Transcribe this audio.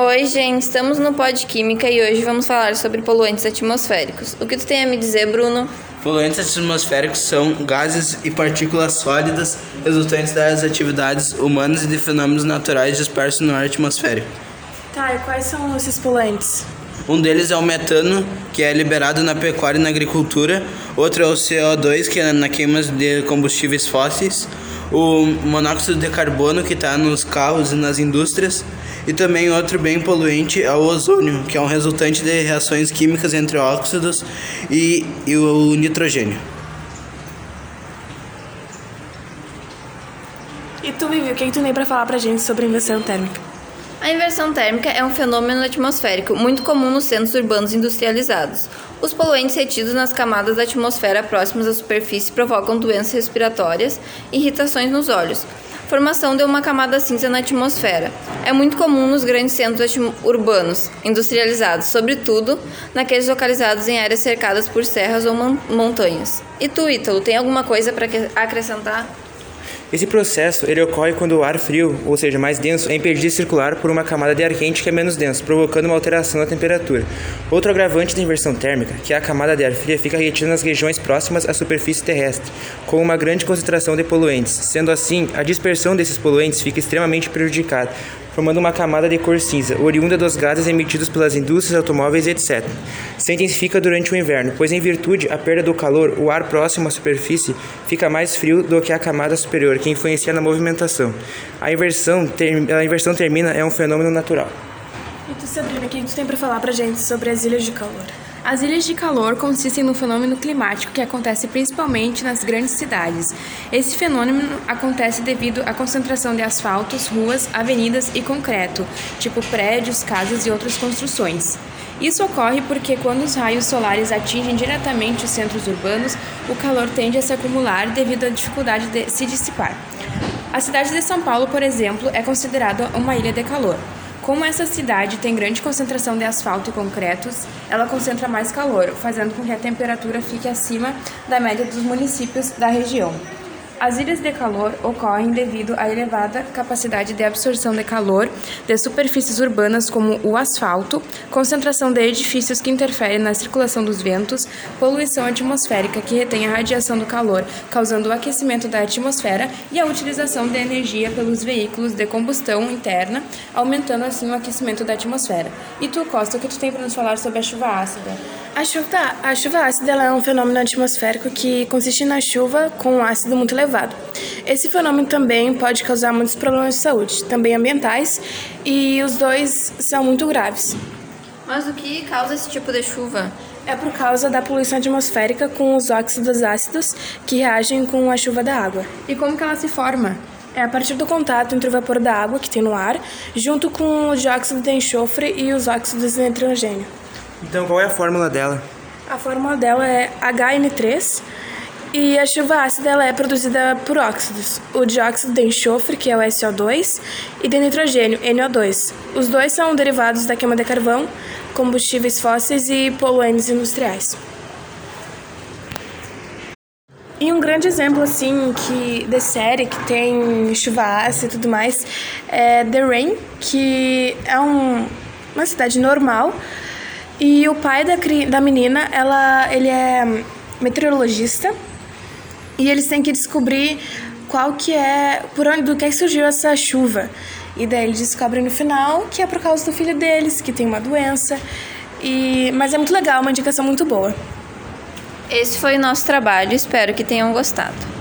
Oi, gente, estamos no Pod Química e hoje vamos falar sobre poluentes atmosféricos. O que tu tem a me dizer, Bruno? Poluentes atmosféricos são gases e partículas sólidas resultantes das atividades humanas e de fenômenos naturais dispersos no ar atmosférico. Tá, e quais são esses poluentes? Um deles é o metano, que é liberado na pecuária e na agricultura. Outro é o CO2, que é na queima de combustíveis fósseis. O monóxido de carbono, que está nos carros e nas indústrias. E também outro bem poluente é o ozônio, que é um resultante de reações químicas entre óxidos e, e o nitrogênio. E tu, Vivi, o que, que tu tem pra falar pra gente sobre inversão térmica? A inversão térmica é um fenômeno atmosférico muito comum nos centros urbanos industrializados. Os poluentes retidos nas camadas da atmosfera próximas à superfície provocam doenças respiratórias irritações nos olhos. Formação de uma camada cinza na atmosfera. É muito comum nos grandes centros urbanos industrializados, sobretudo naqueles localizados em áreas cercadas por serras ou montanhas. E tu, Ítalo, tem alguma coisa para acrescentar? Esse processo ele ocorre quando o ar frio, ou seja, mais denso, é impedido de circular por uma camada de ar quente que é menos denso, provocando uma alteração na temperatura. Outro agravante da inversão térmica, que é a camada de ar fria fica retida nas regiões próximas à superfície terrestre, com uma grande concentração de poluentes. Sendo assim, a dispersão desses poluentes fica extremamente prejudicada, formando uma camada de cor cinza, oriunda dos gases emitidos pelas indústrias automóveis, etc. Se intensifica durante o inverno, pois em virtude da perda do calor, o ar próximo à superfície fica mais frio do que a camada superior, que influencia na movimentação. A inversão, a inversão termina é um fenômeno natural. E tu, Sabrina, o que tu tem para falar pra gente sobre as ilhas de calor? As ilhas de calor consistem num fenômeno climático que acontece principalmente nas grandes cidades. Esse fenômeno acontece devido à concentração de asfaltos, ruas, avenidas e concreto, tipo prédios, casas e outras construções. Isso ocorre porque quando os raios solares atingem diretamente os centros urbanos, o calor tende a se acumular devido à dificuldade de se dissipar. A cidade de São Paulo, por exemplo, é considerada uma ilha de calor. Como essa cidade tem grande concentração de asfalto e concretos, ela concentra mais calor, fazendo com que a temperatura fique acima da média dos municípios da região. As ilhas de calor ocorrem devido à elevada capacidade de absorção de calor de superfícies urbanas como o asfalto, concentração de edifícios que interferem na circulação dos ventos, poluição atmosférica que retém a radiação do calor, causando o aquecimento da atmosfera e a utilização de energia pelos veículos de combustão interna, aumentando assim o aquecimento da atmosfera. E tu, Costa, o que tu tem para nos falar sobre a chuva ácida? A chuva, a chuva ácida é um fenômeno atmosférico que consiste na chuva com um ácido muito elevado. Esse fenômeno também pode causar muitos problemas de saúde, também ambientais, e os dois são muito graves. Mas o que causa esse tipo de chuva? É por causa da poluição atmosférica com os óxidos ácidos que reagem com a chuva da água. E como que ela se forma? É a partir do contato entre o vapor da água que tem no ar, junto com o dióxido de enxofre e os óxidos de nitrogênio. Então, qual é a fórmula dela? A fórmula dela é HN3 e a chuva ácida ela é produzida por óxidos, o dióxido de enxofre, que é o SO2, e de nitrogênio, NO2. Os dois são derivados da queima de carvão, combustíveis fósseis e poluentes industriais. E um grande exemplo assim que de série que tem chuva ácida e tudo mais é The Rain, que é um, uma cidade normal, e o pai da, da menina, ela, ele é meteorologista e eles têm que descobrir qual que é, por onde, do que surgiu essa chuva. E daí eles descobrem no final que é por causa do filho deles, que tem uma doença. E, mas é muito legal, uma indicação muito boa. Esse foi o nosso trabalho, espero que tenham gostado.